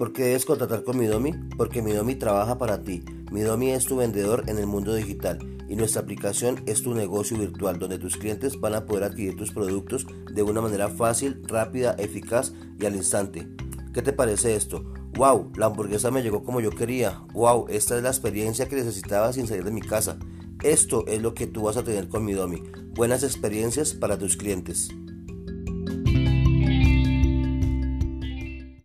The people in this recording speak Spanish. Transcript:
¿Por qué debes contratar con Midomi? Porque Midomi trabaja para ti. Midomi es tu vendedor en el mundo digital y nuestra aplicación es tu negocio virtual donde tus clientes van a poder adquirir tus productos de una manera fácil, rápida, eficaz y al instante. ¿Qué te parece esto? ¡Wow! La hamburguesa me llegó como yo quería. ¡Wow! Esta es la experiencia que necesitaba sin salir de mi casa. Esto es lo que tú vas a tener con Midomi. Buenas experiencias para tus clientes.